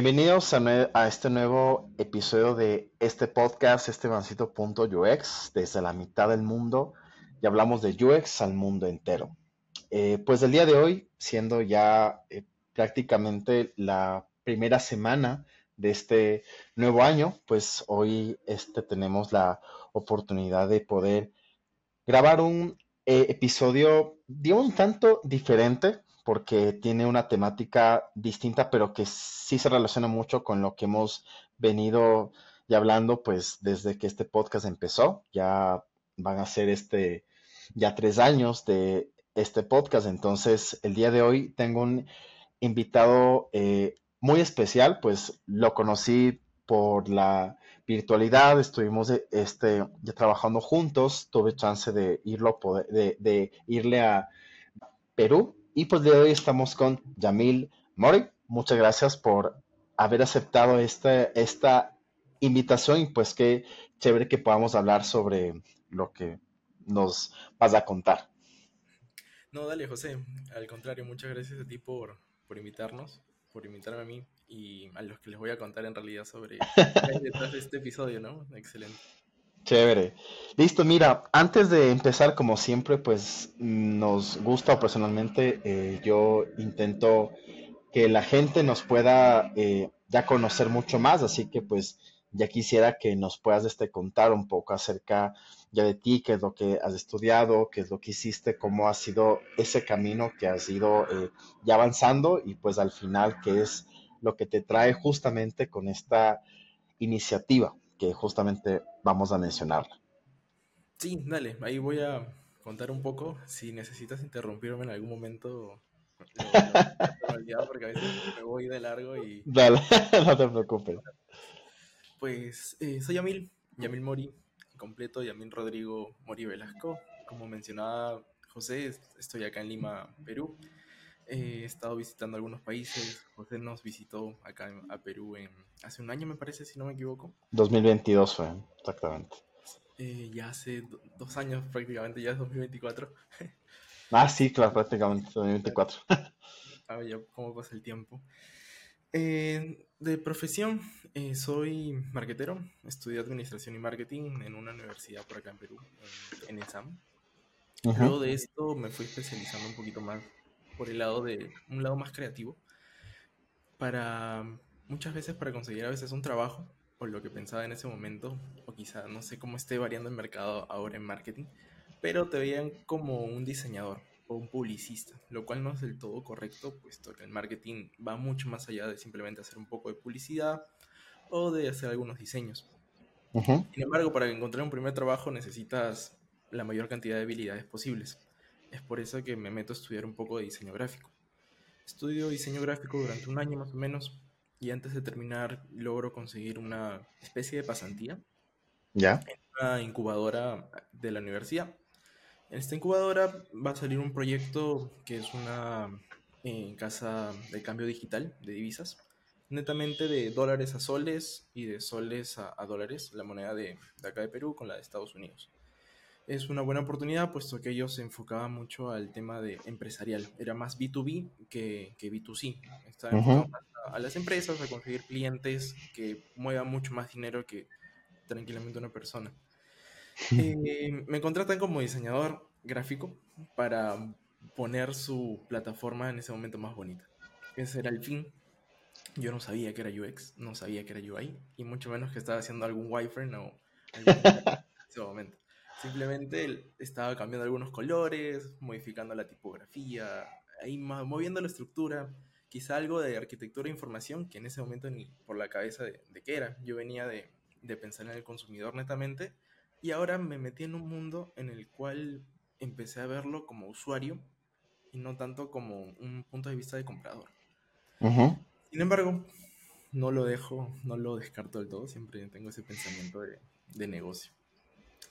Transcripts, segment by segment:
Bienvenidos a, este nuevo episodio de este podcast, este UX, desde la mitad del mundo, y hablamos de UX al mundo entero. Eh, pues el día de hoy, siendo ya eh, prácticamente la primera semana de este nuevo año, pues hoy este, tenemos la oportunidad de poder grabar un eh, episodio, de un tanto diferente, porque tiene una temática distinta, pero que sí se relaciona mucho con lo que hemos venido ya hablando, pues desde que este podcast empezó. Ya van a ser este, ya tres años de este podcast. Entonces, el día de hoy tengo un invitado eh, muy especial, pues lo conocí por la virtualidad, estuvimos este, ya trabajando juntos, tuve chance de, irlo, de, de irle a Perú y pues de hoy estamos con Yamil Mori. Muchas gracias por haber aceptado esta, esta invitación y pues qué chévere que podamos hablar sobre lo que nos vas a contar. No, dale, José. Al contrario, muchas gracias a ti por, por invitarnos, por invitarme a mí y a los que les voy a contar en realidad sobre detrás de este episodio, ¿no? Excelente. Chévere. Listo, mira, antes de empezar, como siempre, pues nos gusta personalmente, eh, yo intento que la gente nos pueda eh, ya conocer mucho más, así que pues ya quisiera que nos puedas este, contar un poco acerca ya de ti, qué es lo que has estudiado, qué es lo que hiciste, cómo ha sido ese camino que has ido eh, ya avanzando y pues al final qué es lo que te trae justamente con esta iniciativa que justamente vamos a mencionarla. Sí, dale, ahí voy a contar un poco. Si necesitas interrumpirme en algún momento, porque a veces me voy de largo y... Dale, no te preocupes. Pues eh, soy Yamil, Yamil Mori, completo Yamil Rodrigo Mori Velasco. Como mencionaba José, estoy acá en Lima, Perú. He estado visitando algunos países. José nos visitó acá a Perú en, hace un año, me parece, si no me equivoco. 2022 fue, exactamente. Eh, ya hace dos años prácticamente, ya es 2024. ah, sí, claro, prácticamente 2024. ah, ya cómo pasa el tiempo. Eh, de profesión, eh, soy marketero, estudié administración y marketing en una universidad por acá en Perú, en, en ESAM. Luego de esto me fui especializando un poquito más por el lado de un lado más creativo para muchas veces para conseguir a veces un trabajo o lo que pensaba en ese momento o quizá no sé cómo esté variando el mercado ahora en marketing pero te veían como un diseñador o un publicista lo cual no es del todo correcto puesto que el marketing va mucho más allá de simplemente hacer un poco de publicidad o de hacer algunos diseños. Sin embargo para encontrar un primer trabajo necesitas la mayor cantidad de habilidades posibles es por eso que me meto a estudiar un poco de diseño gráfico. Estudio diseño gráfico durante un año más o menos y antes de terminar logro conseguir una especie de pasantía. ¿Ya? En una incubadora de la universidad. En esta incubadora va a salir un proyecto que es una eh, casa de cambio digital de divisas, netamente de dólares a soles y de soles a, dólares, la moneda de, de, acá de Perú con la de Estados Unidos es una buena oportunidad, puesto que ellos se enfocaban mucho al tema de empresarial. Era más B2B que, que B2C. Estaban a, las empresas, a conseguir clientes que muevan mucho más dinero que tranquilamente una persona. Eh, me contratan como diseñador gráfico para poner su plataforma en ese momento más bonita. Ese era el fin. Yo no sabía que era UX, no sabía que era UI, y mucho menos que estaba haciendo algún wireframe o algo en ese momento. Simplemente estaba cambiando algunos colores, modificando la tipografía, ahí moviendo la estructura, quizá algo de arquitectura e información que en ese momento ni por la cabeza de, qué era. Yo venía de, de, pensar en el consumidor netamente y ahora me metí en un mundo en el cual empecé a verlo como usuario y no tanto como un punto de vista de comprador. Sin embargo, no lo dejo, no lo descarto del todo, siempre tengo ese pensamiento de, de negocio.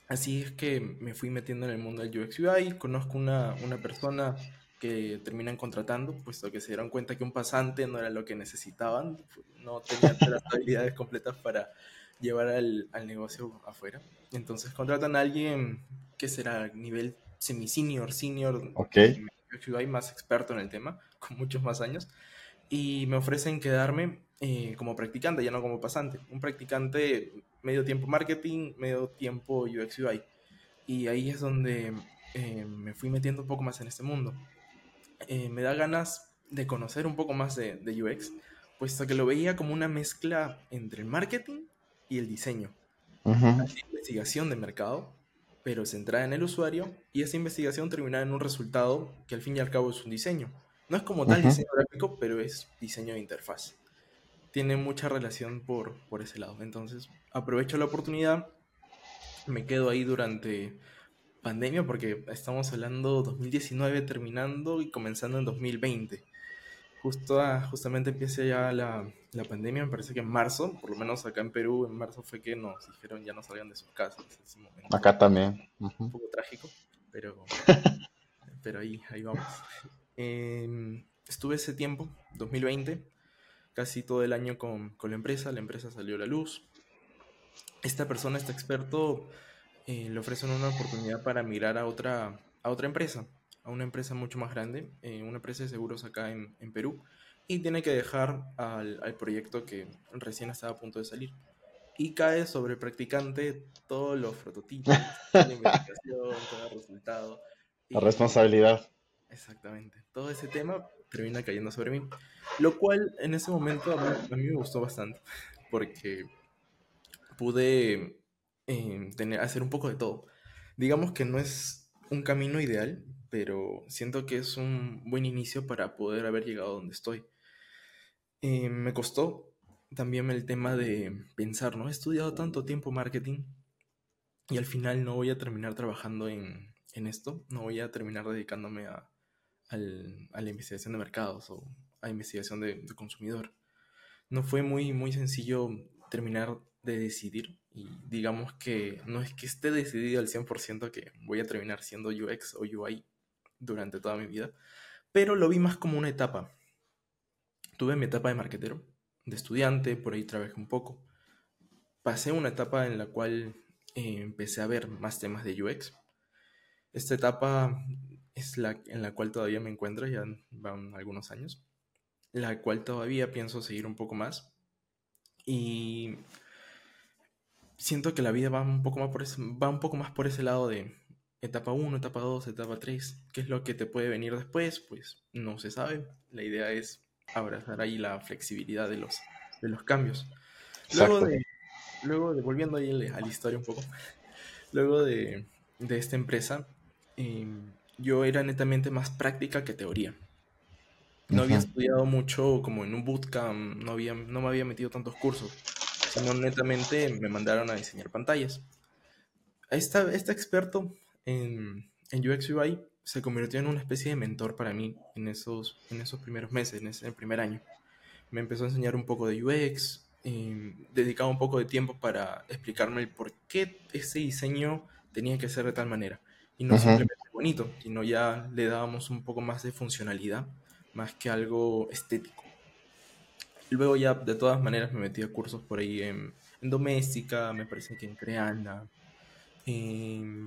Así es que me fui metiendo en el mundo del UX UI, conozco una, una persona que terminan contratando, puesto que se dieron cuenta que un pasante no era lo que necesitaban, no tenían las habilidades completas para llevar al, al, negocio afuera. Entonces contratan a alguien que será nivel semi-senior, senior, okay. UX UI más experto en el tema, con muchos más años, y me ofrecen quedarme eh, como practicante, ya no como pasante. Un practicante medio tiempo marketing, medio tiempo UX UI. Y ahí es donde eh, me fui metiendo un poco más en este mundo. Eh, me da ganas de conocer un poco más de, de, UX, puesto que lo veía como una mezcla entre el marketing y el diseño. Uh investigación de mercado, pero centrada en el usuario, y esa investigación terminaba en un resultado que al fin y al cabo es un diseño. No es como tal diseño gráfico, pero es diseño de interfaz. Tiene mucha relación por, por ese lado. Entonces, aprovecho la oportunidad, me quedo ahí durante pandemia, porque estamos hablando 2019 terminando y comenzando en 2020. Justo justamente empieza ya la, la, pandemia, me parece que en marzo, por lo menos acá en Perú, en marzo fue que nos dijeron ya no salgan de sus casas. Ese momento. Acá también. Un poco trágico, pero, pero ahí, ahí vamos. Eh, estuve ese tiempo, 2020, casi todo el año con, con, la empresa, la empresa salió a la luz. Esta persona, este experto, eh, le ofrecen una oportunidad para mirar a otra, a otra empresa, a una empresa mucho más grande, eh, una empresa de seguros acá en, en Perú, y tiene que dejar al, al, proyecto que recién estaba a punto de salir. Y cae sobre el practicante todos los prototipos, la investigación, todo el resultado. La responsabilidad. Exactamente. Todo ese tema termina cayendo sobre mí. Lo cual en ese momento a mí, me gustó bastante. Porque pude eh, tener, hacer un poco de todo. Digamos que no es un camino ideal, pero siento que es un buen inicio para poder haber llegado donde estoy. Eh, me costó también el tema de pensar, ¿no? He estudiado tanto tiempo marketing y al final no voy a terminar trabajando en, en esto, no voy a terminar dedicándome a, al, a la investigación de mercados o a investigación de, de, consumidor. No fue muy, muy sencillo terminar de decidir y digamos que no es que esté decidido al 100% que voy a terminar siendo UX o UI durante toda mi vida, pero lo vi más como una etapa. Tuve mi etapa de marquetero, de estudiante, por ahí trabajé un poco. Pasé una etapa en la cual eh, empecé a ver más temas de UX. Esta etapa es la en la cual todavía me encuentro, ya van algunos años, la cual todavía pienso seguir un poco más. Y siento que la vida va un poco más por ese, va un poco más por ese lado de etapa 1, etapa 2, etapa 3. ¿Qué es lo que te puede venir después? Pues no se sabe. La idea es abrazar ahí la flexibilidad de los, de los cambios. Luego de, luego de, volviendo ahí a la historia un poco, luego de, de esta empresa, eh, yo era netamente más práctica que teoría. No había estudiado mucho como en un bootcamp, no, había, no me había metido tantos cursos, sino netamente me mandaron a diseñar pantallas. Esta, este experto en, en UX UI se convirtió en una especie de mentor para mí en esos, en esos primeros meses, en ese primer año. Me empezó a enseñar un poco de UX, eh, dedicaba un poco de tiempo para explicarme el por qué ese diseño tenía que ser de tal manera. Y no simplemente bonito, sino ya le dábamos un poco más de funcionalidad, más que algo estético. Luego ya de todas maneras me metí a cursos por ahí en, doméstica, me parece que en Creana,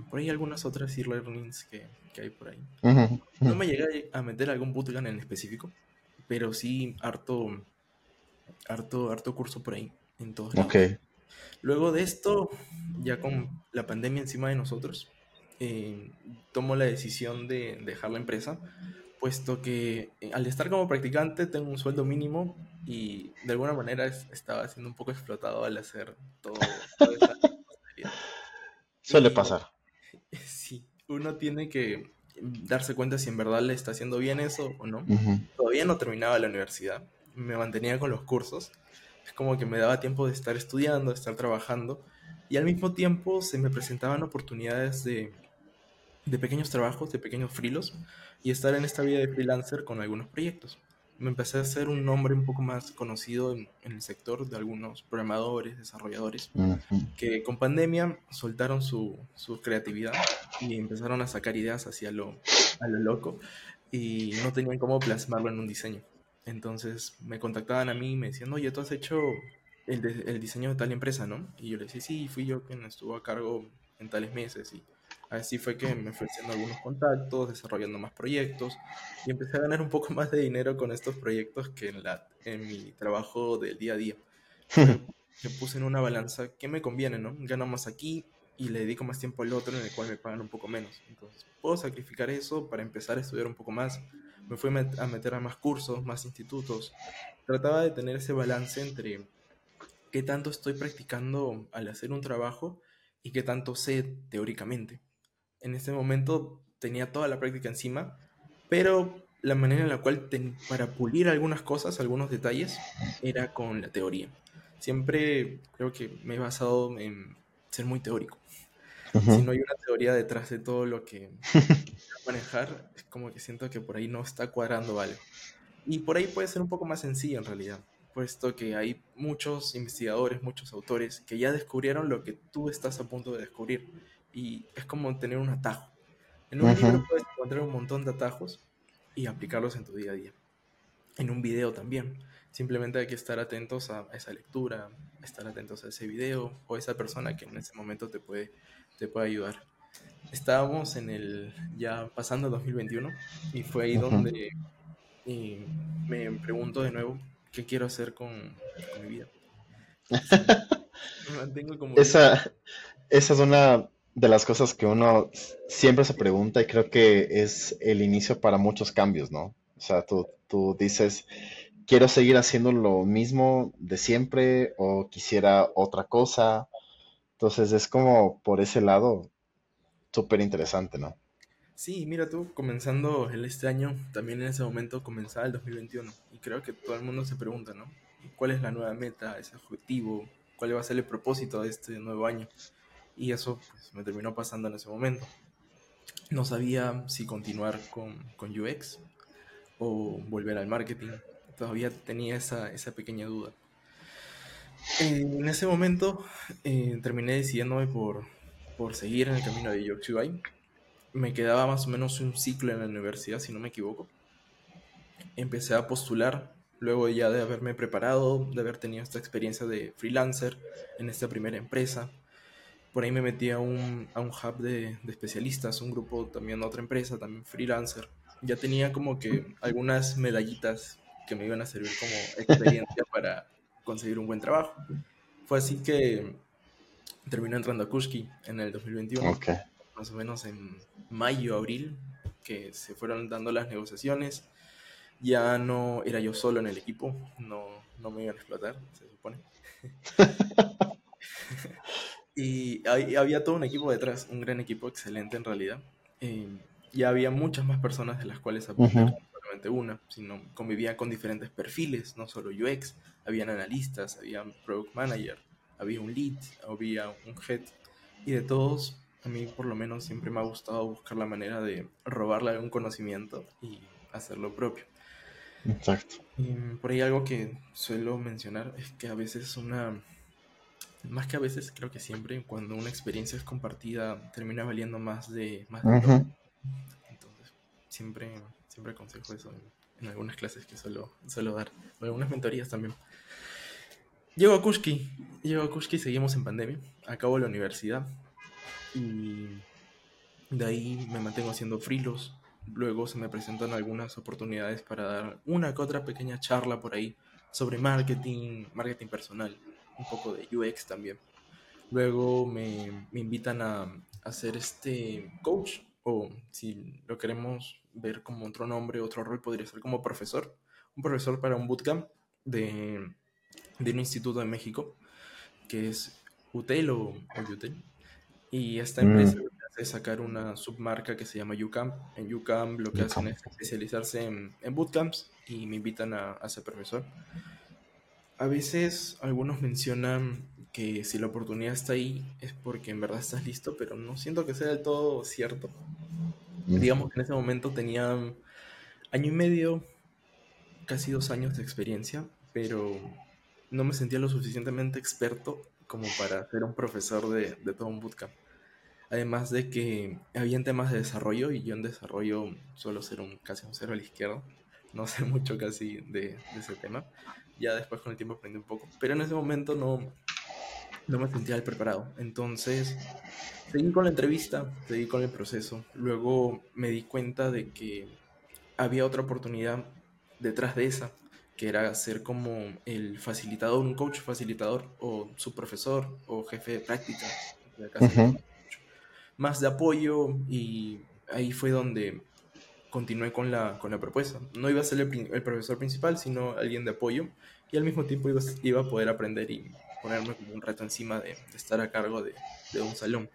por ahí algunas otras e-learnings que, que, hay por ahí. No me llegué a meter algún bootcamp en específico, pero sí harto, harto, harto curso por ahí, en todos lados. Luego de esto, ya con la pandemia encima de nosotros, eh, tomo la decisión de dejar la empresa, puesto que eh, al estar como practicante tengo un sueldo mínimo y de alguna manera estaba siendo un poco explotado al hacer todo. Suele pasar. Sí, uno tiene que darse cuenta si en verdad le está haciendo bien eso o no. Todavía no terminaba la universidad, me mantenía con los cursos. Es como que me daba tiempo de estar estudiando, de estar trabajando y al mismo tiempo se me presentaban oportunidades de de pequeños trabajos, de pequeños frilos y estar en esta vida de freelancer con algunos proyectos. Me empecé a hacer un nombre un poco más conocido en, el sector de algunos programadores, desarrolladores, que con pandemia soltaron su, su, creatividad y empezaron a sacar ideas hacia lo, a lo loco y no tenían cómo plasmarlo en un diseño. Entonces me contactaban a mí y me decían, oye, tú has hecho el, el diseño de tal empresa, ¿no? Y yo les decía, sí, fui yo quien estuvo a cargo en tales meses y Así fue que me fui haciendo algunos contactos, desarrollando más proyectos y empecé a ganar un poco más de dinero con estos proyectos que en, la, en mi trabajo del día a día. Me puse en una balanza, ¿qué me conviene, no? Gano más aquí y le dedico más tiempo al otro en el cual me pagan un poco menos. Entonces, puedo sacrificar eso para empezar a estudiar un poco más. Me fui a meter a más cursos, más institutos. Trataba de tener ese balance entre qué tanto estoy practicando al hacer un trabajo y qué tanto sé teóricamente en ese momento tenía toda la práctica encima, pero la manera en la cual para pulir algunas cosas, algunos detalles, era con la teoría. Siempre creo que me he basado en ser muy teórico. Si no hay una teoría detrás de todo lo que manejar, es como que siento que por ahí no está cuadrando algo. Y por ahí puede ser un poco más sencillo en realidad, puesto que hay muchos investigadores, muchos autores que ya descubrieron lo que tú estás a punto de descubrir y es como tener un atajo. En un libro puedes encontrar un montón de atajos y aplicarlos en tu día a día. En un video también. Simplemente hay que estar atentos a esa lectura, estar atentos a ese video o esa persona que en ese momento te puede, te puede ayudar. Estábamos en el, ya pasando 2021 y fue ahí donde y me pregunto de nuevo qué quiero hacer con, mi vida. esa, esa es una de las cosas que uno siempre se pregunta y creo que es el inicio para muchos cambios, ¿no? O sea, tú, tú dices, quiero seguir haciendo lo mismo de siempre o quisiera otra cosa. Entonces es como por ese lado súper interesante, ¿no? Sí, mira tú, comenzando el este año, también en ese momento comenzaba el 2021 y creo que todo el mundo se pregunta, ¿no? ¿Cuál es la nueva meta, ese objetivo? ¿Cuál va a ser el propósito de este nuevo año? Y eso pues, me terminó pasando en ese momento. No sabía si continuar con, con UX o volver al marketing. Todavía tenía esa, esa pequeña duda. en ese momento eh, terminé decidiéndome por, por seguir en el camino de UX UI. Me quedaba más o menos un ciclo en la universidad, si no me equivoco. Empecé a postular luego ya de haberme preparado, de haber tenido esta experiencia de freelancer en esta primera empresa, por ahí me metí a un, a un hub de, de, especialistas, un grupo también, otra empresa, también freelancer. Ya tenía como que algunas medallitas que me iban a servir como experiencia para conseguir un buen trabajo. Fue así que terminé entrando a Kushki en el 2021, más o menos en mayo, abril, que se fueron dando las negociaciones. Ya no era yo solo en el equipo, no, no me iban a explotar, se supone. Y había todo un equipo detrás, un gran equipo excelente en realidad. Eh, y había muchas más personas de las cuales aprendí, no solamente una, sino convivía con diferentes perfiles, no solo UX, habían analistas, había product manager, había un lead, había un head. Y de todos, a mí por lo menos siempre me ha gustado buscar la manera de robarle algún conocimiento y hacerlo propio. Exacto. Y por ahí algo que suelo mencionar es que a veces una más que a veces, creo que siempre, cuando una experiencia es compartida, termina valiendo más de... Más Entonces, siempre, siempre aconsejo eso en, algunas clases que suelo, suelo dar, o algunas mentorías también. Llego a Kushki, llego a Kushki, seguimos en pandemia, acabo la universidad y de ahí me mantengo haciendo frilos. Luego se me presentan algunas oportunidades para dar una que otra pequeña charla por ahí sobre marketing, marketing personal un poco de UX también. Luego me, me invitan a, hacer este coach, o si lo queremos ver como otro nombre, otro rol, podría ser como profesor. Un profesor para un bootcamp de, de un instituto de México, que es UTEL o, UTEL. Y esta mm. empresa hace sacar una submarca que se llama UCamp. En UCamp lo que hacen es especializarse en, en, bootcamps y me invitan a, a ser profesor. A veces algunos mencionan que si la oportunidad está ahí es porque en verdad estás listo, pero no siento que sea del todo cierto. Digamos que en ese momento tenía año y medio, casi dos años de experiencia, pero no me sentía lo suficientemente experto como para ser un profesor de, todo un bootcamp. Además de que había temas de desarrollo y yo en desarrollo suelo ser un casi un cero a la izquierda, no sé mucho casi de ese tema ya después con el tiempo aprendí un poco, pero en ese momento no, no me sentía preparado. Entonces, seguí con la entrevista, seguí con el proceso. Luego me di cuenta de que había otra oportunidad detrás de esa, que era ser como el facilitador, un coach facilitador, o su profesor, o jefe de práctica. Más de apoyo y ahí fue donde continué con la, con la propuesta. No iba a ser el, profesor principal, sino alguien de apoyo y al mismo tiempo iba, iba a poder aprender y ponerme como un reto encima de, estar a cargo de, de, un salón.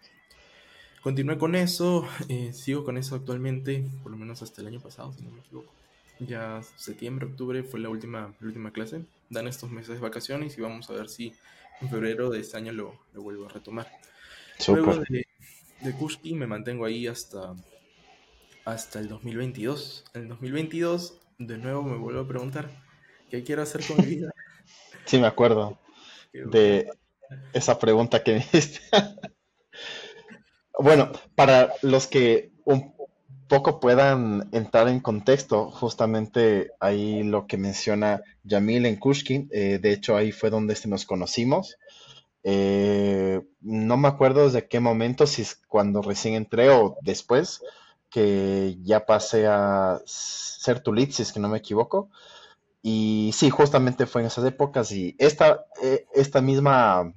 Continué con eso, eh, sigo con eso actualmente, por lo menos hasta el año pasado, si no me equivoco. Ya septiembre, octubre fue la última, la última clase. Dan estos meses de vacaciones y vamos a ver si en febrero de este año lo, lo vuelvo a retomar. Luego de, de Kushki me mantengo ahí hasta, hasta el 2022. En el 2022, de nuevo me vuelvo a preguntar, ¿qué quiero hacer con mi vida? Sí, me acuerdo de esa pregunta que me hiciste. bueno, para los que un poco puedan entrar en contexto, justamente ahí lo que menciona Yamil en Kushkin, eh, de hecho ahí fue donde nos conocimos. Eh, no me acuerdo desde qué momento, si es cuando recién entré o después, que ya pasé a ser tu lead, si es que no me equivoco. Y sí, justamente fue en esas épocas y esta, eh, esta, misma,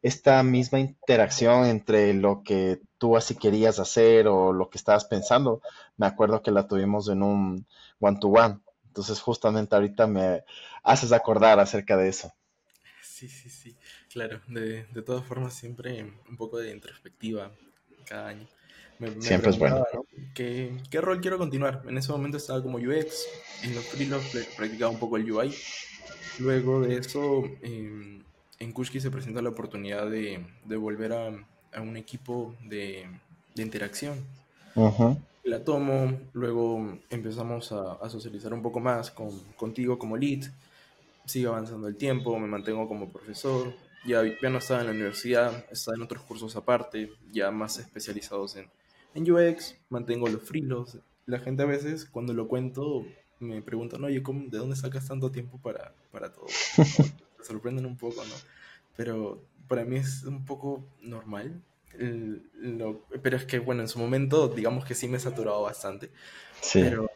esta misma interacción entre lo que tú así querías hacer o lo que estabas pensando, me acuerdo que la tuvimos en un one-to-one. Entonces justamente ahorita me haces acordar acerca de eso. Sí, sí, sí, claro. De, de todas formas, siempre un poco de introspectiva cada año. Siempre es bueno. ¿qué, ¿qué, rol quiero continuar? En ese momento estaba como UX, en los freelance practicaba un poco el UI. Luego de eso, em, en Kushki se presenta la oportunidad de, de volver a, a, un equipo de, de interacción. La tomo, luego empezamos a, a, socializar un poco más con, contigo como lead. Sigue avanzando el tiempo, me mantengo como profesor. Ya, ya no estaba en la universidad, estaba en otros cursos aparte, ya más especializados en, en UX mantengo los frilos. La gente a veces cuando lo cuento me preguntan, oye, ¿cómo, ¿de dónde sacas tanto tiempo para, para todo? Se sorprenden un poco, ¿no? Pero para mí es un poco normal. pero es que, bueno, en su momento, digamos que sí me he saturado bastante. Sí. Pero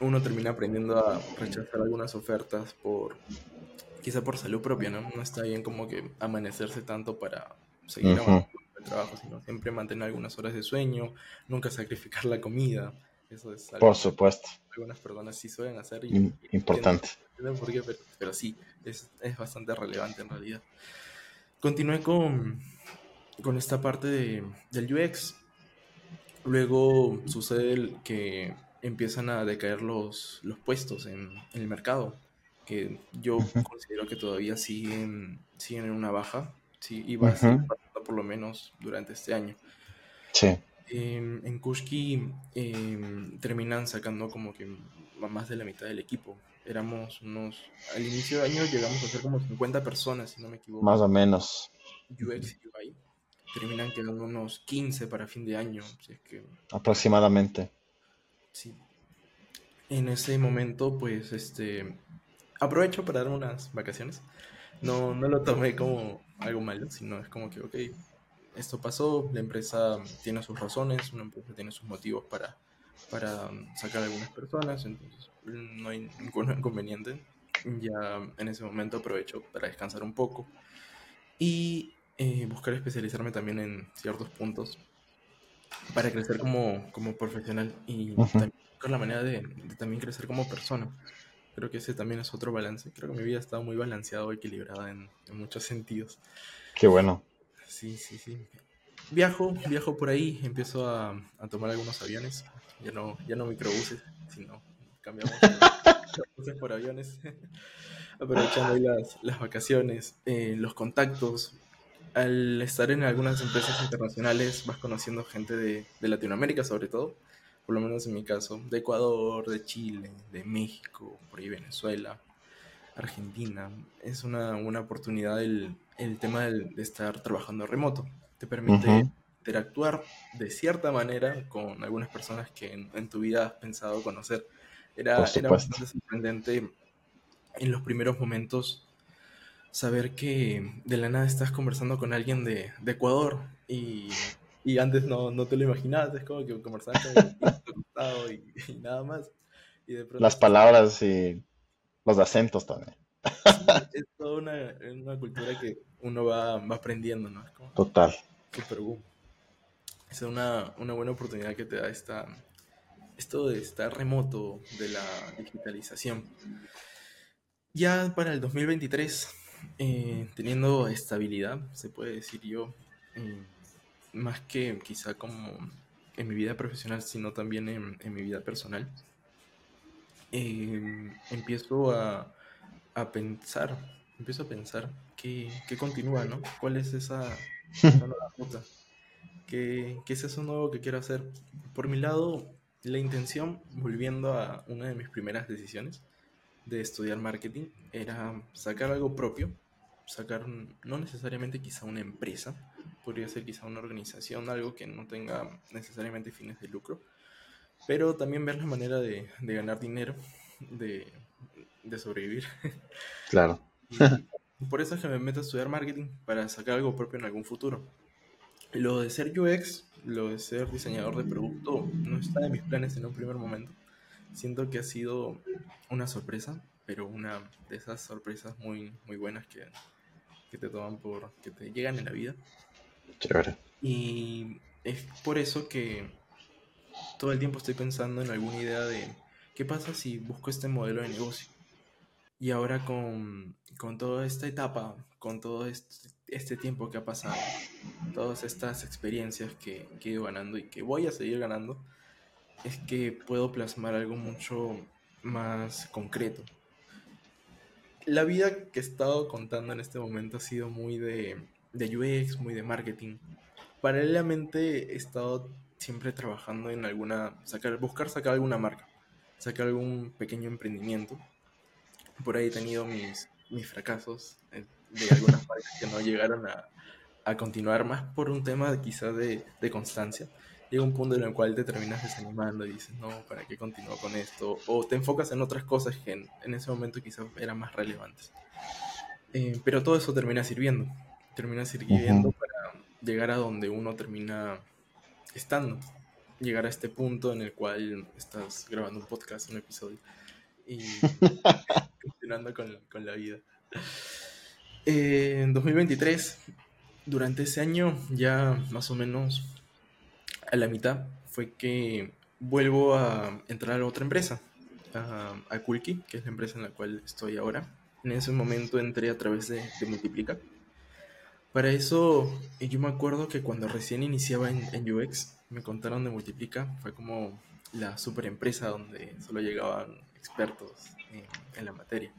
uno termina aprendiendo a rechazar algunas ofertas por, quizá por salud propia, ¿no? No está bien como que amanecerse tanto para seguir uh trabajo, sino siempre mantener algunas horas de sueño, nunca sacrificar la comida. Eso es algo Por supuesto. Que algunas personas sí suelen hacer. Y, Importante. por qué, pero, sí, es, es, bastante relevante en realidad. Continué con, con esta parte de, del UX. Luego sucede que empiezan a decaer los, los puestos en, en el mercado, que yo considero que todavía siguen, siguen en una baja. Sí, a ser por lo menos durante este año. Sí. Em, en Kushki em, terminan sacando como que más de la mitad del equipo. Éramos unos. Al inicio de año llegamos a ser como 50 personas, si no me equivoco. Más o menos. UX y UI. Terminan quedando unos 15 para fin de año. Si es que... Aproximadamente. Sí. En ese momento, pues, este. Aprovecho para dar unas vacaciones. No, no lo tomé como algo malo, sino es como que, ok, esto pasó, la empresa tiene sus razones, una empresa tiene sus motivos para, para sacar a algunas personas, entonces no hay ningún inconveniente. Ya en ese momento aprovecho para descansar un poco y eh, buscar especializarme también en ciertos puntos para crecer como, como profesional y buscar la manera de, de, también crecer como persona. Creo que ese también es otro balance. Creo que mi vida ha estado muy balanceada o equilibrada en, en, muchos sentidos. Qué bueno. Sí, sí, sí. Viajo, viajo por ahí, empiezo a, a tomar algunos aviones. Ya no, ya no microbuses, sino cambiamos por aviones. Aprovechando ahí las, las vacaciones, eh, los contactos. Al estar en algunas empresas internacionales vas conociendo gente de, de Latinoamérica sobre todo por lo menos en mi caso, de Ecuador, de Chile, de México, por ahí Venezuela, Argentina. Es una, una oportunidad el, el tema de estar trabajando remoto. Te permite interactuar de cierta manera con algunas personas que en, tu vida has pensado conocer. Era, era bastante sorprendente en los primeros momentos saber que de la nada estás conversando con alguien de, de Ecuador y, y, antes no, no, te lo imaginabas, es como que conversabas con el y, y nada más. Y de Las palabras y los acentos también. es toda una, una, cultura que uno va, va aprendiendo, ¿no? Total. Super boom. Es una, una buena oportunidad que te da esta, esto de estar remoto de la digitalización. Ya para el 2023, eh, teniendo estabilidad, se puede decir yo, eh, más que quizá como en mi vida profesional, sino también en, en mi vida personal, eh, empiezo a, a, pensar, empiezo a pensar qué, qué, continúa, ¿no? ¿Cuál es esa, nueva ruta? ¿Qué, ¿Qué es eso nuevo que quiero hacer? Por mi lado, la intención, volviendo a una de mis primeras decisiones de estudiar marketing, era sacar algo propio, sacar no necesariamente quizá una empresa, podría ser quizá una organización, algo que no tenga necesariamente fines de lucro, pero también ver la manera de, ganar dinero, de, sobrevivir. Claro. por eso es que me meto a estudiar marketing, para sacar algo propio en algún futuro. Lo de ser UX, lo de ser diseñador de producto, no está en mis planes en un primer momento. Siento que ha sido una sorpresa, pero una de esas sorpresas muy, muy buenas que, que te toman por, que te llegan en la vida. Y es por eso que todo el tiempo estoy pensando en alguna idea de qué pasa si busco este modelo de negocio. Y ahora con, con toda esta etapa, con todo este, este tiempo que ha pasado, todas estas experiencias que, que he ido ganando y que voy a seguir ganando, es que puedo plasmar algo mucho más concreto. La vida que he estado contando en este momento ha sido muy de, de UX, muy de marketing. Paralelamente he estado siempre trabajando en alguna, sacar, buscar sacar alguna marca, sacar algún pequeño emprendimiento. Por ahí he tenido mis, mis fracasos, eh, de algunas marcas que no llegaron a, a continuar más por un tema quizás de, de, constancia. Llega un punto en el cual te terminas desanimando y dices, no, ¿para qué continúo con esto? O te enfocas en otras cosas que en, en ese momento quizás eran más relevantes. Eh, pero todo eso termina sirviendo. Termina sirviendo para llegar a donde uno termina estando. Llegar a este punto en el cual estás grabando un podcast, un episodio. Y continuando con, con la vida. Eh, en 2023, durante ese año, ya más o menos a la mitad, fue que vuelvo a entrar a otra empresa, a, a Kulki, que es la empresa en la cual estoy ahora. En ese momento entré a través de, de Multiplica. Para eso, yo me acuerdo que cuando recién iniciaba en, UX, me contaron de Multiplica. Fue como la super empresa donde solo llegaban expertos en, la materia.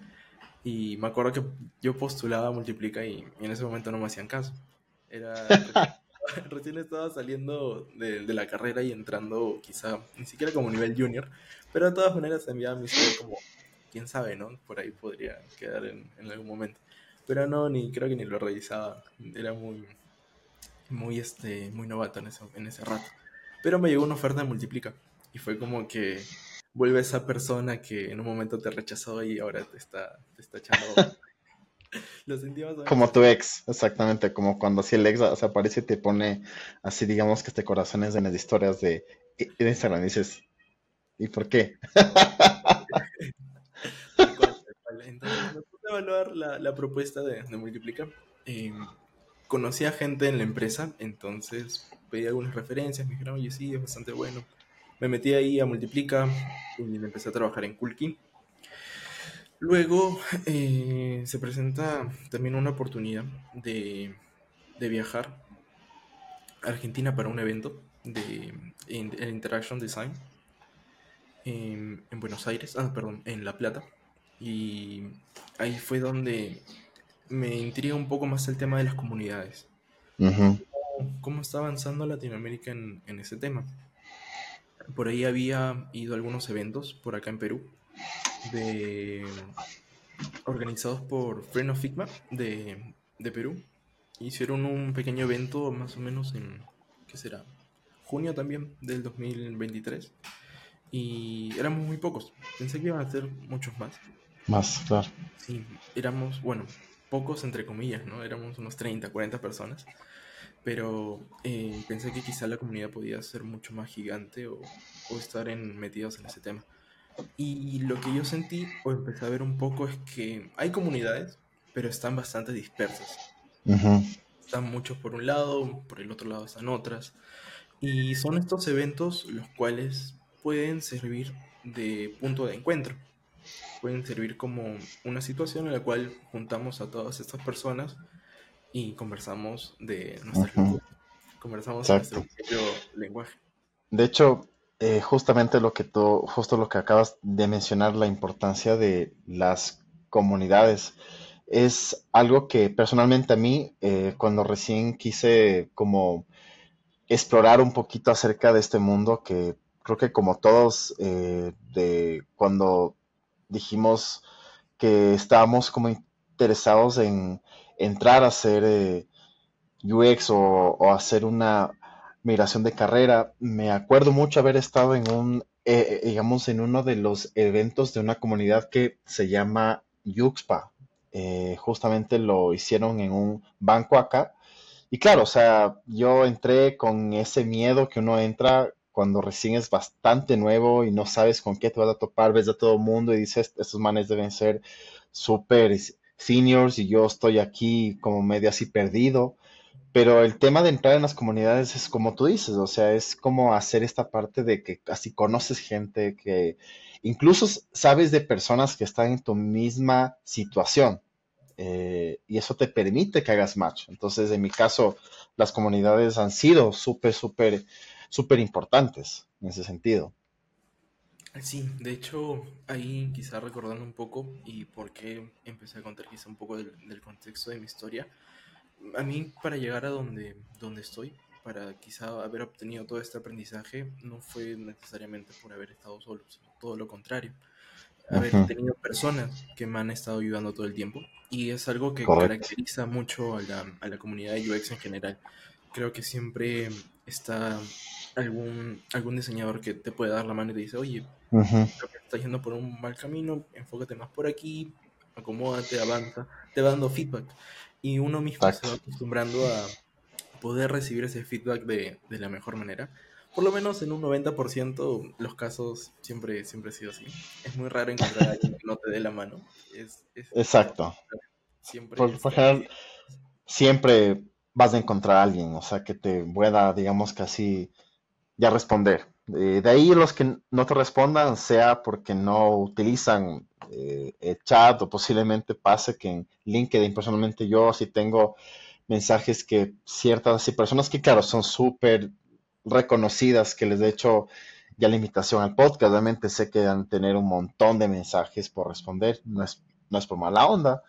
Y me acuerdo que yo postulaba Multiplica y, en ese momento no me hacían caso. Era, recién estaba saliendo de, la carrera y entrando quizá, ni siquiera como nivel junior, pero de todas maneras enviaba mi CV como, quién sabe, ¿no? Por ahí podría quedar en, algún momento. Pero no, ni creo que ni lo revisaba. Era muy, muy, este, muy novato en ese, en ese rato. Pero me llegó una oferta de Multiplica y fue como que vuelve esa persona que en un momento te rechazó y ahora te está, te está echando. Lo sentimos como tu ex, exactamente, como cuando así el ex aparece y te pone así, digamos que este corazón es de las historias de, de Instagram y dices, ¿y por qué? Entonces me puse a evaluar la, propuesta de, Multiplica. Eh, conocí a gente en la empresa, entonces pedí algunas referencias, me dijeron, oye, sí, es bastante bueno me metí ahí a Multiplica y empecé a trabajar en Kulki. Luego eh, se presenta también una oportunidad de, viajar a Argentina para un evento de Interaction Design en, en, Buenos Aires, ah, perdón, en La Plata. Y ahí fue donde me intriga un poco más el tema de las comunidades. Uh -huh. ¿Cómo, ¿Cómo, está avanzando Latinoamérica en, en ese tema? por ahí había ido a algunos eventos por acá en Perú, de, organizados por Friend of Figma de, de, Perú. Hicieron un pequeño evento más o menos en, ¿qué será? Junio también del 2023. Y éramos muy pocos. Pensé que iban a ser muchos más. Más, claro. Sí, éramos, bueno, pocos entre comillas, ¿no? Éramos unos 30, 40 personas, pero eh, pensé que quizá la comunidad podía ser mucho más gigante o, o estar en, metidos en ese tema. Y lo que yo sentí o empecé a ver un poco es que hay comunidades, pero están bastante dispersas. Están muchos por un lado, por el otro lado están otras. Y son estos eventos los cuales pueden servir de punto de encuentro. Pueden servir como una situación en la cual juntamos a todas estas personas y conversamos de nuestra Conversamos en nuestro propio lenguaje. De hecho, eh, justamente lo que tú, justo lo que acabas de mencionar, la importancia de las comunidades, es algo que personalmente a mí, eh, cuando recién quise como explorar un poquito acerca de este mundo, que creo que como todos, eh, de cuando dijimos que estábamos como interesados en entrar a hacer UX o, hacer una migración de carrera, me acuerdo mucho haber estado en un, eh, eh, digamos, en uno de los eventos de una comunidad que se llama Yuxpa. Eh, justamente lo hicieron en un banco acá. Y claro, o sea, yo entré con ese miedo que uno entra cuando recién es bastante nuevo y no sabes con qué te vas a topar, ves a todo el mundo y dices, estos manes deben ser súper seniors y yo estoy aquí como medio así perdido. Pero el tema de entrar en las comunidades es como tú dices, o sea, es como hacer esta parte de que así conoces gente, que incluso sabes de personas que están en tu misma situación. Eh, y eso te permite que hagas match. Entonces, en mi caso, las comunidades han sido súper, súper, súper importantes en ese sentido. Sí, de hecho, ahí quizá recordando un poco y por qué empecé a contar quizá un poco del contexto de mi historia, a mí para llegar a donde, donde estoy, para quizá haber obtenido todo este aprendizaje, no fue necesariamente por haber estado solo, sino todo lo contrario. Haber tenido personas que me han estado ayudando todo el tiempo y es algo que caracteriza mucho a la, a la comunidad de UX en general. Creo que siempre está algún, algún diseñador que te puede dar la mano y te dice, oye, creo que estás yendo por un mal camino, enfócate más por aquí, acomódate, avanza, te va dando feedback y uno mismo se va acostumbrando a poder recibir ese feedback de, de, la mejor manera. Por lo menos en un 90% los casos siempre, siempre ha sido así. Es muy raro encontrar a alguien que no te dé la mano. Es, Exacto. Siempre, por, siempre vas a encontrar a alguien, o sea, que te pueda, digamos que así, ya responder. Eh, de ahí los que no te respondan, sea porque no utilizan eh, el chat o posiblemente pase que en LinkedIn personalmente yo sí tengo mensajes que ciertas personas que claro son súper reconocidas que les he hecho ya la invitación al podcast, obviamente sé que van a tener un montón de mensajes por responder, no es, no es por mala onda,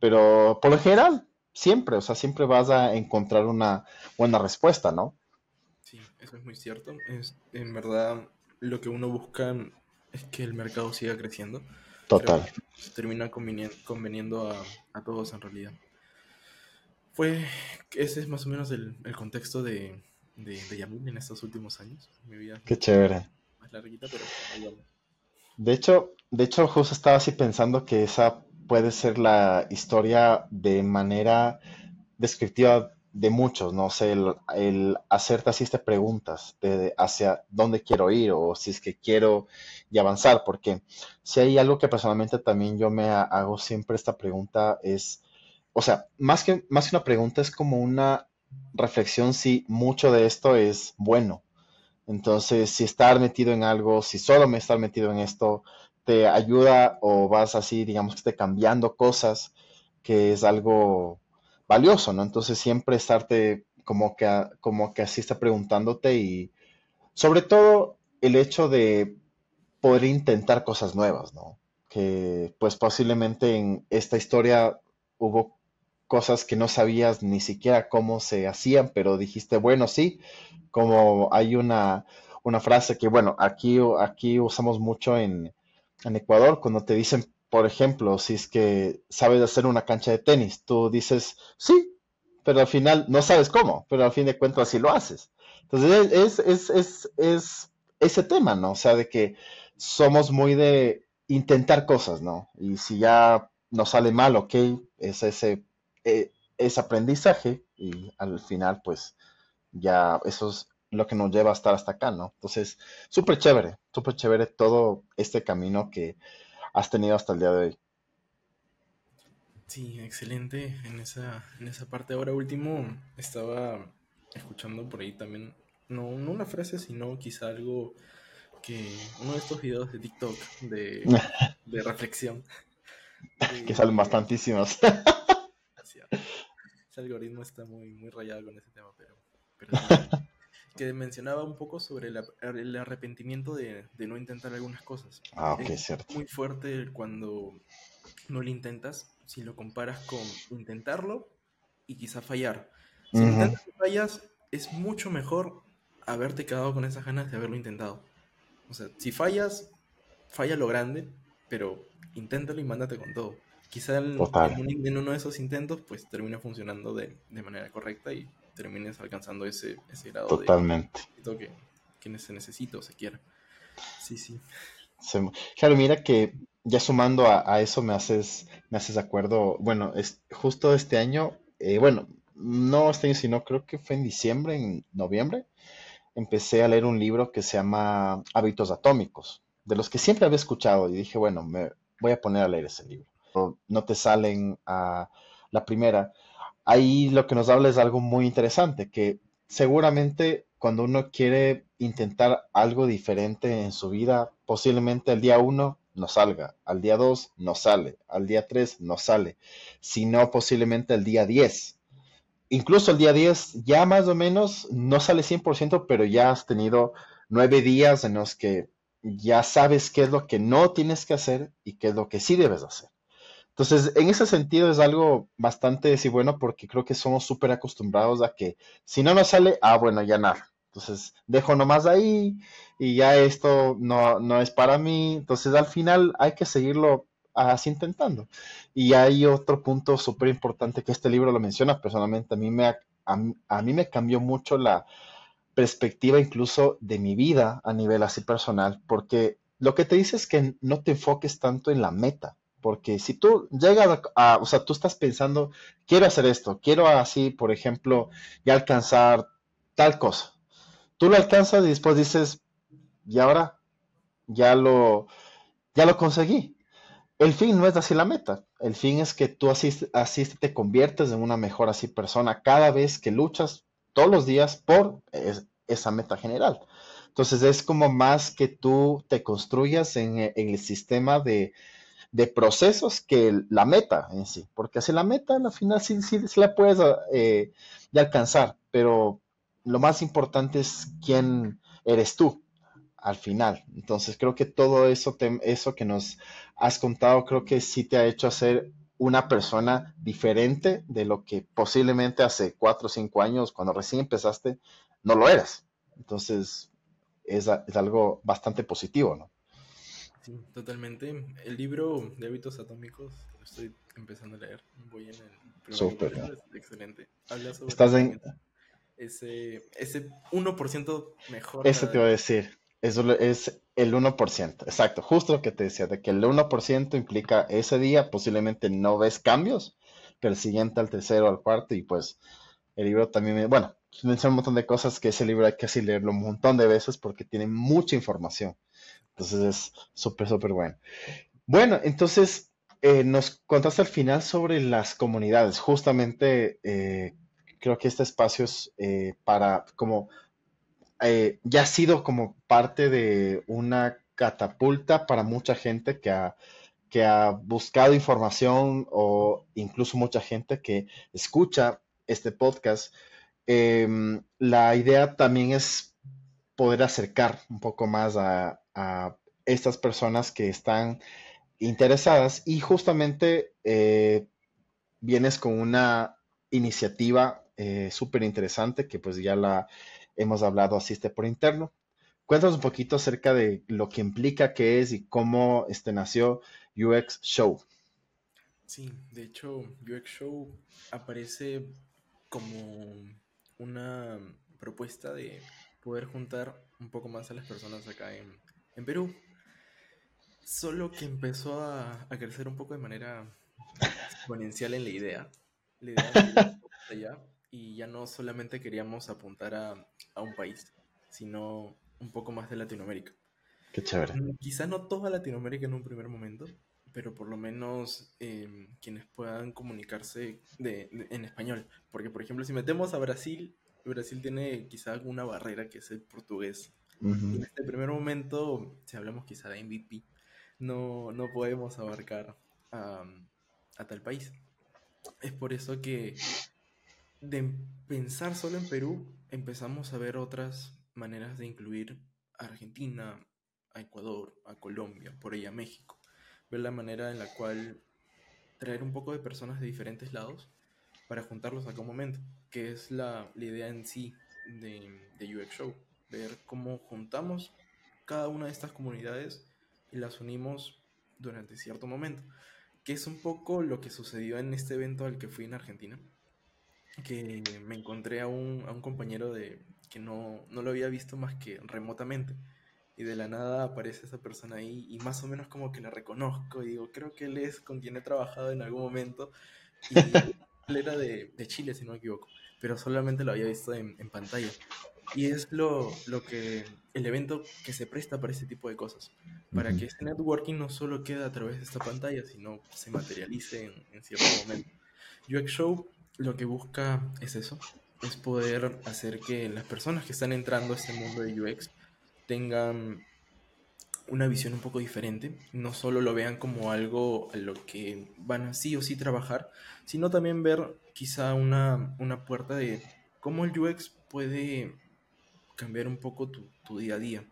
pero por lo general siempre, o sea, siempre vas a encontrar una buena respuesta, ¿no? Sí, eso es muy cierto. Es, en verdad, lo que uno busca es que el mercado siga creciendo. Total. termina conveniendo a, todos en realidad. Fue, ese es más o menos el, contexto de, de, Yamil en estos últimos años. Mi vida Qué chévere. Más larguita, pero De hecho, de hecho, justo estaba así pensando que esa puede ser la historia de manera descriptiva de muchos, no sé, el, hacerte así estas preguntas de hacia dónde quiero ir o si es que quiero y avanzar, porque si hay algo que personalmente también yo me hago siempre esta pregunta es, o sea, más que, más que una pregunta es como una reflexión si mucho de esto es bueno. Entonces, si estar metido en algo, si solo me estar metido en esto, te ayuda o vas así, digamos que cambiando cosas, que es algo valioso, ¿no? Entonces siempre estarte como que, como que así está preguntándote y sobre todo el hecho de poder intentar cosas nuevas, ¿no? Que pues posiblemente en esta historia hubo cosas que no sabías ni siquiera cómo se hacían, pero dijiste, bueno, sí, como hay una, una frase que, bueno, aquí, aquí usamos mucho en, en Ecuador, cuando te dicen por ejemplo, si es que sabes hacer una cancha de tenis, tú dices, sí, pero al final no sabes cómo, pero al fin de cuentas sí lo haces. Entonces es, es, es, es ese tema, ¿no? O sea, de que somos muy de intentar cosas, ¿no? Y si ya nos sale mal, ok, es ese, eh, ese aprendizaje y al final pues ya eso es lo que nos lleva a estar hasta acá, ¿no? Entonces, súper chévere, súper chévere todo este camino que has tenido hasta el día de hoy. Sí, excelente en esa, en esa parte. Ahora último, estaba escuchando por ahí también, no, no una frase, sino quizá algo que, uno de estos videos de TikTok de, de reflexión. que salen bastantísimos. Ese algoritmo está muy, muy rayado con ese tema, pero, pero que mencionaba un poco sobre el, arrepentimiento de, no intentar algunas cosas. Ah, ok, es cierto. Muy fuerte cuando no lo intentas, si lo comparas con intentarlo y quizá fallar. Si intentas y fallas, es mucho mejor haberte quedado con esas ganas de haberlo intentado. O sea, si fallas, falla lo grande, pero inténtalo y mándate con todo. Quizá en, uno de esos intentos, pues termina funcionando de, de manera correcta y termines alcanzando ese, ese grado Totalmente. de que, que se necesita o se quiera. Sí, sí. Claro, mira que ya sumando a, eso me haces, me haces de acuerdo. Bueno, es justo este año, eh, bueno, no este año, sino creo que fue en diciembre, en noviembre, empecé a leer un libro que se llama Hábitos Atómicos, de los que siempre había escuchado y dije, bueno, me voy a poner a leer ese libro. No te salen a la primera, ahí lo que nos habla es algo muy interesante, que seguramente cuando uno quiere intentar algo diferente en su vida, posiblemente el día uno no salga, al día dos no sale, al día tres no sale, sino posiblemente el día diez. Incluso el día diez ya más o menos no sale 100%, pero ya has tenido nueve días en los que ya sabes qué es lo que no tienes que hacer y qué es lo que sí debes hacer. Entonces, en ese sentido es algo bastante sí, bueno porque creo que somos súper acostumbrados a que si no nos sale, ah, bueno, ya nada. Entonces, dejo nomás ahí y ya esto no, no es para mí. Entonces, al final hay que seguirlo así intentando. Y hay otro punto súper importante que este libro lo menciona personalmente. A mí, me, a, a mí me cambió mucho la perspectiva incluso de mi vida a nivel así personal, porque lo que te dice es que no te enfoques tanto en la meta, porque si tú llegas a, o sea, tú estás pensando, quiero hacer esto, quiero así, por ejemplo, ya alcanzar tal cosa. Tú lo alcanzas y después dices, y ahora ya lo, ya lo conseguí. El fin no es así la meta. El fin es que tú así, así te conviertes en una mejor así persona cada vez que luchas todos los días por esa meta general. Entonces es como más que tú te construyas en el sistema de, de procesos que la meta en sí, porque así la meta al final sí, sí, la puedes eh, alcanzar, pero lo más importante es quién eres tú al final. Entonces creo que todo eso, eso que nos has contado, creo que sí te ha hecho ser una persona diferente de lo que posiblemente hace cuatro o cinco años, cuando recién empezaste, no lo eras. Entonces es, es algo bastante positivo, ¿no? Sí, totalmente. El libro de hábitos atómicos lo estoy empezando a leer. Voy en el Súper. excelente. Habla sobre Estás en... ese, ese 1% mejor. Eso te iba a decir. Eso es el 1%. Exacto. Justo lo que te decía, de que el 1% implica ese día posiblemente no ves cambios, pero el siguiente al tercero, al cuarto, y pues el libro también, bueno, menciona un montón de cosas que ese libro hay que así leerlo un montón de veces porque tiene mucha información. Entonces es súper, súper bueno. Bueno, entonces eh, nos contaste al final sobre las comunidades. Justamente eh, creo que este espacio es eh, para como ya ha sido como parte de una catapulta para mucha gente que ha, que ha buscado información o incluso mucha gente que escucha este podcast. Em, la idea también es poder acercar un poco más a, a estas personas que están interesadas y justamente eh, vienes con una iniciativa eh, súper interesante que pues ya la hemos hablado asiste por interno. Cuéntanos un poquito acerca de lo que implica, qué es y cómo este nació UX Show. Sí, de hecho UX Show aparece como una propuesta de poder juntar un poco más a las personas acá en, en Perú. Solo que empezó a, crecer un poco de manera exponencial en la idea. La idea allá y ya no solamente queríamos apuntar a, a, un país, sino un poco más de Latinoamérica. Qué chévere. Mm, quizá no toda Latinoamérica en un primer momento, pero por lo menos em, quienes puedan comunicarse de, en español. Porque, por ejemplo, si metemos a Brasil, Brasil tiene quizá alguna barrera que es el portugués. En este primer momento, si hablamos quizá de MVP, no, no podemos abarcar a, tal país. Es por eso que de pensar solo en Perú, empezamos a ver otras maneras de incluir a Argentina, a Ecuador, a Colombia, por ahí a México. Ver la manera en la cual traer un poco de personas de diferentes lados para juntarlos a un momento, que es la, la idea en sí de, de UX Show. Ver cómo juntamos cada una de estas comunidades y las unimos durante cierto momento, que es un poco lo que sucedió en este evento al que fui en Argentina, que me encontré a un, a un compañero de, que no, no, lo había visto más que remotamente. Y de la nada aparece esa persona ahí y más o menos como que la reconozco y digo, creo que él es con quien he trabajado en algún momento. Y él era de, de Chile, si no me equivoco, pero solamente lo había visto en, en pantalla. Y es lo, lo, que, el evento que se presta para este tipo de cosas, para que este networking no solo quede a través de esta pantalla, sino se materialice en, en cierto momento. UX Show lo que busca es eso, es poder hacer que las personas que están entrando a este mundo de UX tengan una visión un poco diferente, no solo lo vean como algo a lo que van a sí o sí trabajar, sino también ver quizá una, una puerta de cómo el UX puede cambiar un poco tu, día a día.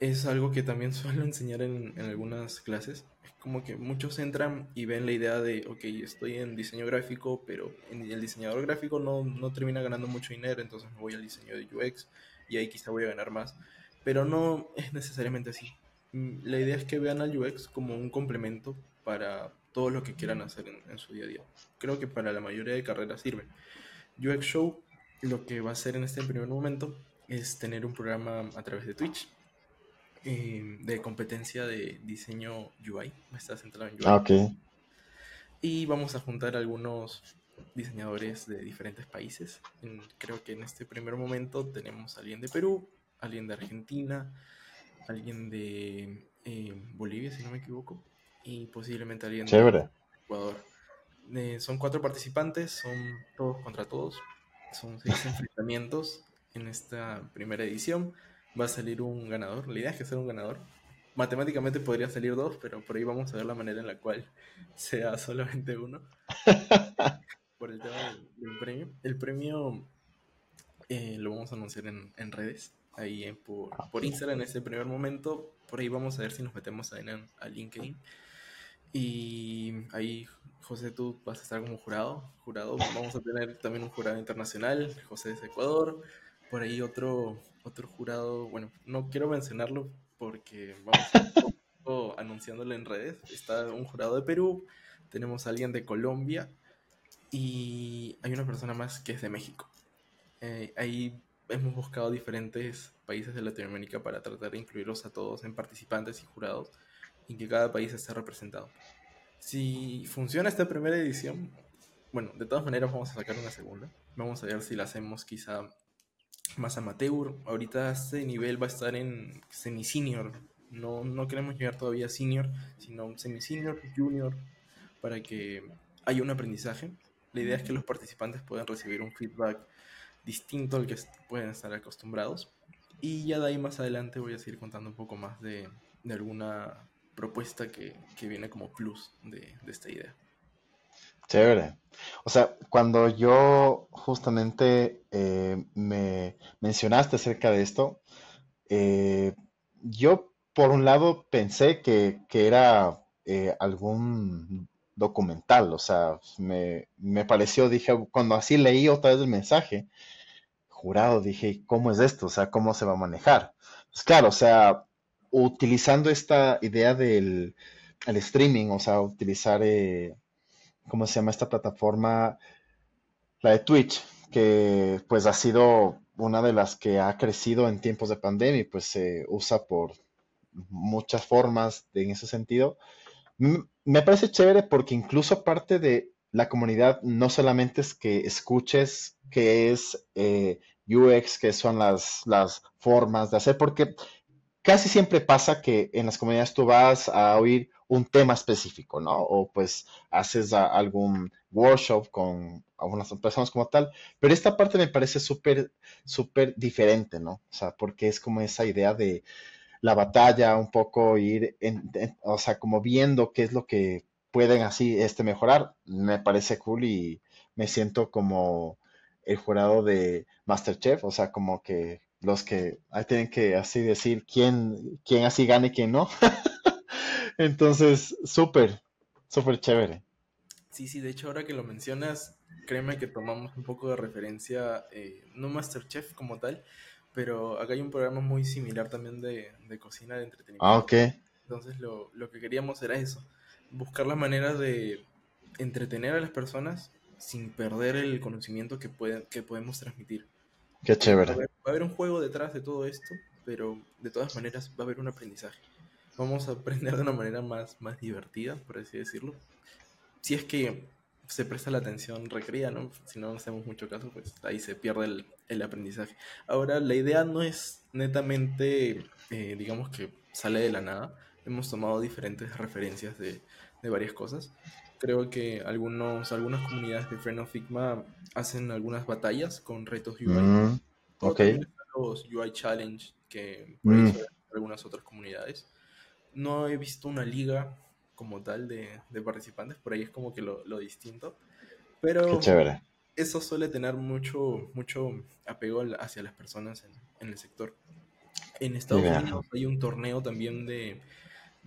Es algo que también suelo enseñar en, algunas clases, como que muchos entran y ven la idea de, ok, estoy en diseño gráfico, pero el diseñador gráfico no, no termina ganando mucho dinero, entonces me voy al diseño de UX y ahí quizá voy a ganar más. Pero no es necesariamente así. Mm, la idea es que vean al UX como un complemento para todo lo que quieran hacer en, en su día a día. Creo que para la mayoría de carreras sirve. UX Show lo que va a hacer en este primer momento es tener un programa a través de Twitch eh, de competencia de diseño UI. Está centrado en UI. Ah. Y vamos a juntar algunos diseñadores de diferentes países. En, creo que en este primer momento tenemos a alguien de Perú, alguien de Argentina, alguien de eh, Bolivia, si no me equivoco, y posiblemente alguien Chévere. de Ecuador. Eh, son cuatro participantes, son todos contra todos. Son seis enfrentamientos en esta primera edición va a salir un ganador. La idea es que sea un ganador. Matemáticamente podría salir dos, pero por ahí vamos a ver la manera en la cual sea solamente uno. por el tema del, del premio. El premio eh, lo vamos a anunciar en, en redes, ahí en, por, por, Instagram en este primer momento. Por ahí vamos a ver si nos metemos en, a LinkedIn. Y ahí, José, tú vas a estar como jurado. Jurado, vamos a tener también un jurado internacional. José es Ecuador. Por ahí otro otro jurado, bueno, no quiero mencionarlo porque vamos a en redes. Está un jurado de Perú, tenemos a alguien de Colombia y hay una persona más que es de México. Eh, ahí hemos buscado diferentes países de Latinoamérica para tratar de incluirlos a todos en participantes y jurados y que cada país esté representado. Si funciona esta primera edición, bueno, de todas maneras vamos a sacar una segunda. Vamos a ver si la hacemos quizá más amateur. Ahorita este nivel va a estar en semi-senior. No, no queremos llegar todavía a senior, sino semi-senior, junior, para que haya un aprendizaje. La idea es que los participantes puedan recibir un feedback distinto al que pueden estar acostumbrados. Y ya de ahí más adelante voy a seguir contando un poco más de, de alguna propuesta que, que, viene como plus de, de esta idea. Chévere. O sea, cuando yo justamente eh, me mencionaste acerca de esto, eh, yo por un lado pensé que, que era eh, algún documental, o sea, me, me, pareció, dije, cuando así leí otra vez el mensaje, jurado, dije, ¿cómo es esto? O sea, ¿cómo se va a manejar? Pues claro, o sea, utilizando esta idea del el streaming, o sea, utilizar ¿cómo se llama esta plataforma? La de Twitch, que pues ha sido una de las que ha crecido en tiempos de pandemia y pues se usa por muchas formas de, en ese sentido. me parece chévere porque incluso parte de la comunidad no solamente es que escuches qué es eh, UX, que son las, las formas de hacer, porque casi siempre pasa que en las comunidades tú vas a oír un tema específico, ¿no? O pues haces algún workshop con algunas personas como tal, pero esta parte me parece súper, súper diferente, ¿no? O sea, porque es como esa idea de la batalla, un poco ir, o sea, como viendo qué es lo que pueden así este mejorar, me parece cool y me siento como el jurado de Masterchef, o sea, como que los que ahí tienen que así decir quién, quién así gane y quién no. Entonces, súper, súper chévere. Sí, sí, de hecho ahora que lo mencionas, créeme que tomamos un poco de referencia, eh, no Masterchef como tal, pero acá hay un programa muy similar también de, cocina, de entretenimiento. Ah, ok. Entonces lo, que queríamos era eso, buscar la manera de entretener a las personas sin perder el conocimiento que, que podemos transmitir. Qué chévere. Va a, haber, un juego detrás de todo esto, pero de todas maneras va a haber un aprendizaje. Vamos a aprender de una manera más, más divertida, por así decirlo. Si es que se presta la atención requerida, ¿no? Si no hacemos mucho caso, pues ahí se pierde el, aprendizaje. Ahora, la idea no es netamente, eh, digamos que sale de la nada. Hemos tomado diferentes referencias de, de varias cosas. Creo que algunos, algunas comunidades de Friend of Figma hacen algunas batallas con retos UI. Mm, ok. Los UI Challenge, que mm. algunas otras comunidades. No he visto una liga como tal de, participantes, por ahí es como que lo, distinto. Pero eso suele tener mucho, mucho apego hacia las personas en, el sector. En Estados Unidos hay un torneo también de,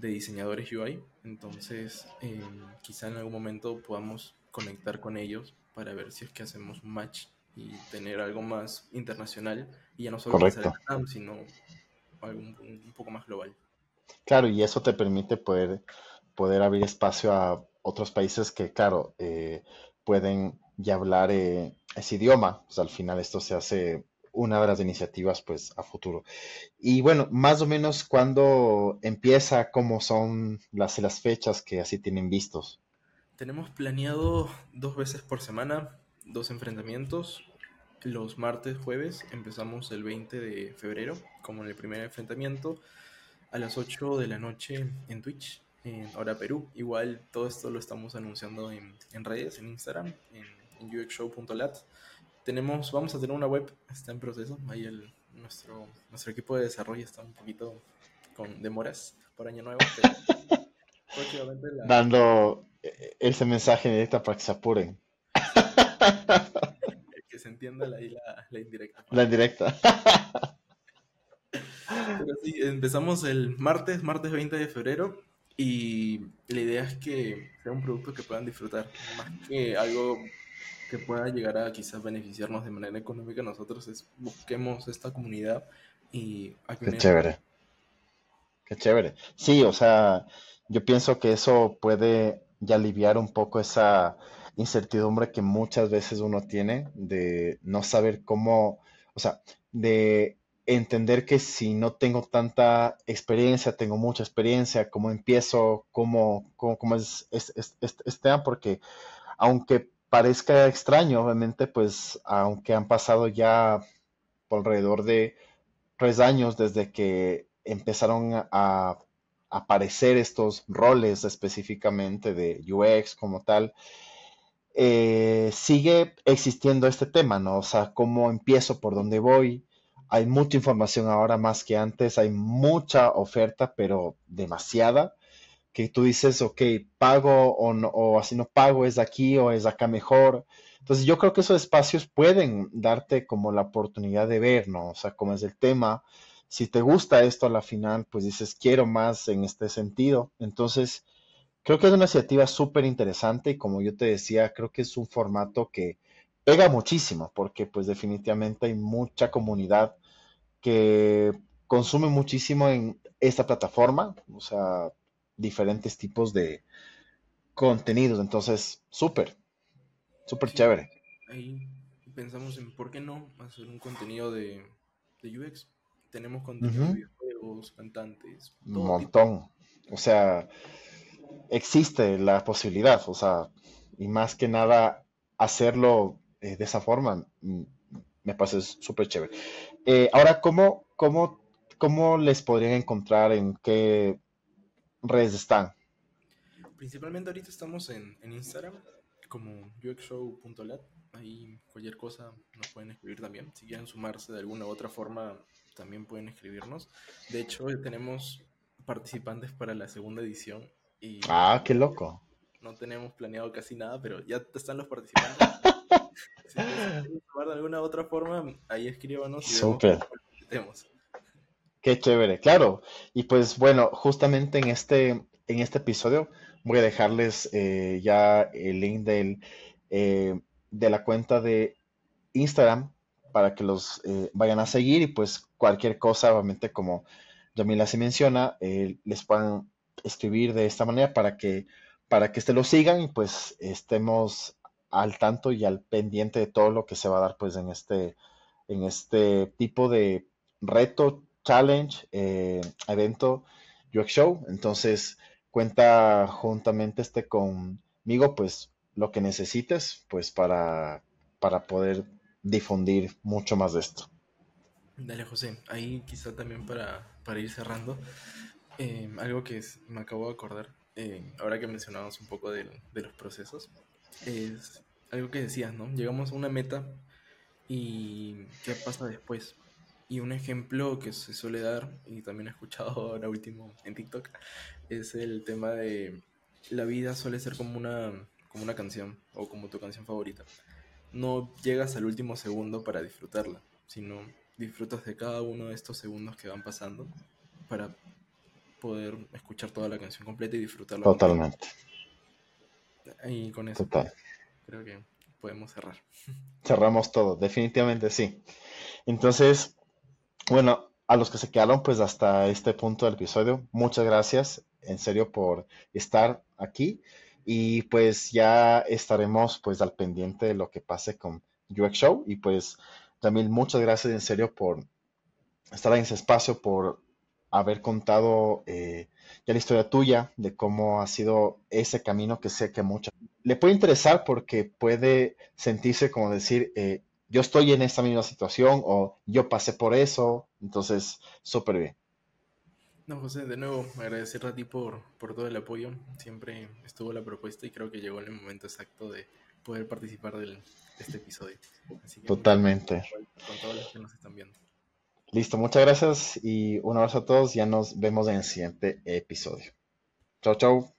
diseñadores UI, entonces eh, quizá en algún momento podamos conectar con ellos para ver si es que hacemos un match y tener algo más internacional y ya no solo Correcto. sino algo un poco más global. Claro, y eso te permite poder poder abrir espacio a otros países que, claro, eh, pueden ya hablar eh, ese idioma. Pues al final esto se hace una de las iniciativas pues a futuro. Y bueno, más o menos cuándo empieza, cómo son las, las fechas que así tienen vistos. Tenemos planeado dos veces por semana, dos enfrentamientos. Los martes, jueves, empezamos el 20 de febrero, como en el primer enfrentamiento, a las 8 de la noche en Twitch en Hora Perú. Igual todo esto lo estamos anunciando en, redes, en Instagram, en, en uxshow.lat. Tenemos, vamos a tener una web, está en proceso. Ahí el, nuestro, nuestro equipo de desarrollo está un poquito con demoras por año nuevo. Dando eh, ese mensaje directo para que se apuren. que se entienda la, la indirecta. La indirecta. Pero sí, empezamos el martes, martes 20 de febrero. Y la idea es que sea un producto que puedan disfrutar, más que algo que pueda llegar a quizás beneficiarnos de manera económica, nosotros es busquemos esta comunidad y... Qué chévere. Qué chévere. Sí, o sea, yo pienso que eso puede ya aliviar un poco esa incertidumbre que muchas veces uno tiene de no saber cómo, o sea, de entender que si no tengo tanta experiencia, tengo mucha experiencia, cómo empiezo, cómo, cómo, es este tema, porque aunque parezca extraño, obviamente, pues aunque han pasado ya por alrededor de tres años desde que empezaron a, aparecer estos roles específicamente de UX como tal, eh, sigue existiendo este tema, ¿no? O sea, cómo empiezo, por dónde voy, hay mucha información ahora más que antes, hay mucha oferta, pero demasiada, que tú dices, ok, pago o, no, o así no pago, es aquí o es acá mejor. Entonces yo creo que esos espacios pueden darte como la oportunidad de ver, ¿no? O sea, como es el tema, si te gusta esto a la final, pues dices, quiero más en este sentido. Entonces, creo que es una iniciativa súper interesante y como yo te decía, creo que es un formato que pega muchísimo porque pues definitivamente hay mucha comunidad que consume muchísimo en esta plataforma, o sea, diferentes tipos de contenidos, entonces súper, súper chévere. Ahí pensamos en por qué no hacer un contenido de, UX. Tenemos contenido de videojuegos, cantantes. Un montón. O sea, existe la posibilidad, o sea, y más que nada hacerlo eh, de esa forma mm, me parece súper chévere. Eh, ahora, ¿cómo, cómo, ¿cómo les podrían encontrar? ¿En qué redes están? Principalmente ahorita estamos en, en Instagram como uxshow.lat. Ahí cualquier cosa nos pueden escribir también. Si quieren sumarse de alguna u otra forma, también pueden escribirnos. De hecho, tenemos participantes para la segunda edición. Y ah, qué loco. No tenemos planeado casi nada, pero ya están los participantes. si quieren sumar de alguna u otra forma, ahí escríbanos y Súper. Qué chévere, claro. Y pues bueno, justamente en este, en este episodio voy a dejarles eh, ya el link eh, de la cuenta de Instagram para que los eh, vayan a seguir y pues cualquier cosa, obviamente como Yamila se menciona, les puedan escribir de esta manera para que para que este lo sigan y pues estemos al tanto y al pendiente de todo lo que se va a dar pues en este en este tipo de reto, challenge, evento UX Show. Entonces, cuenta juntamente este conmigo, pues lo que necesites, pues para, para poder difundir mucho más de esto. Dale, José. Ahí quizá también para, para ir cerrando, eh, algo que me acabo de acordar, eh, ahora que mencionamos un poco de, de, los procesos, es algo que decías, ¿no? Llegamos a una meta y ¿qué pasa después? Y un ejemplo que se suele dar, y también he escuchado ahora último en TikTok, es el tema de la vida suele ser como una, como una canción o como tu canción favorita. No llegas al último segundo para disfrutarla, sino disfrutas de cada uno de estos segundos que van pasando para poder escuchar toda la canción completa y disfrutarla. Totalmente. Y con eso creo que podemos cerrar. Cerramos todo, definitivamente sí. Entonces, bueno, a los que se quedaron pues hasta este punto del episodio, muchas gracias en serio por estar aquí. Y pues ya estaremos pues al pendiente de lo que pase con UX Show. Y pues también muchas gracias en serio por estar en ese espacio, por haber contado eh, ya la historia tuya de cómo ha sido ese camino que sé que mucha le puede interesar porque puede sentirse como decir, eh, yo estoy en esta misma situación o yo pasé por eso, entonces súper bien. No, José, de nuevo agradecer a ti por, por todo el apoyo. Siempre estuvo la propuesta y creo que llegó el momento exacto de poder participar del, de este episodio. Totalmente. Con todos los que nos están viendo. Listo, muchas gracias y un abrazo a todos. Ya nos vemos en el siguiente episodio. Chao, chao.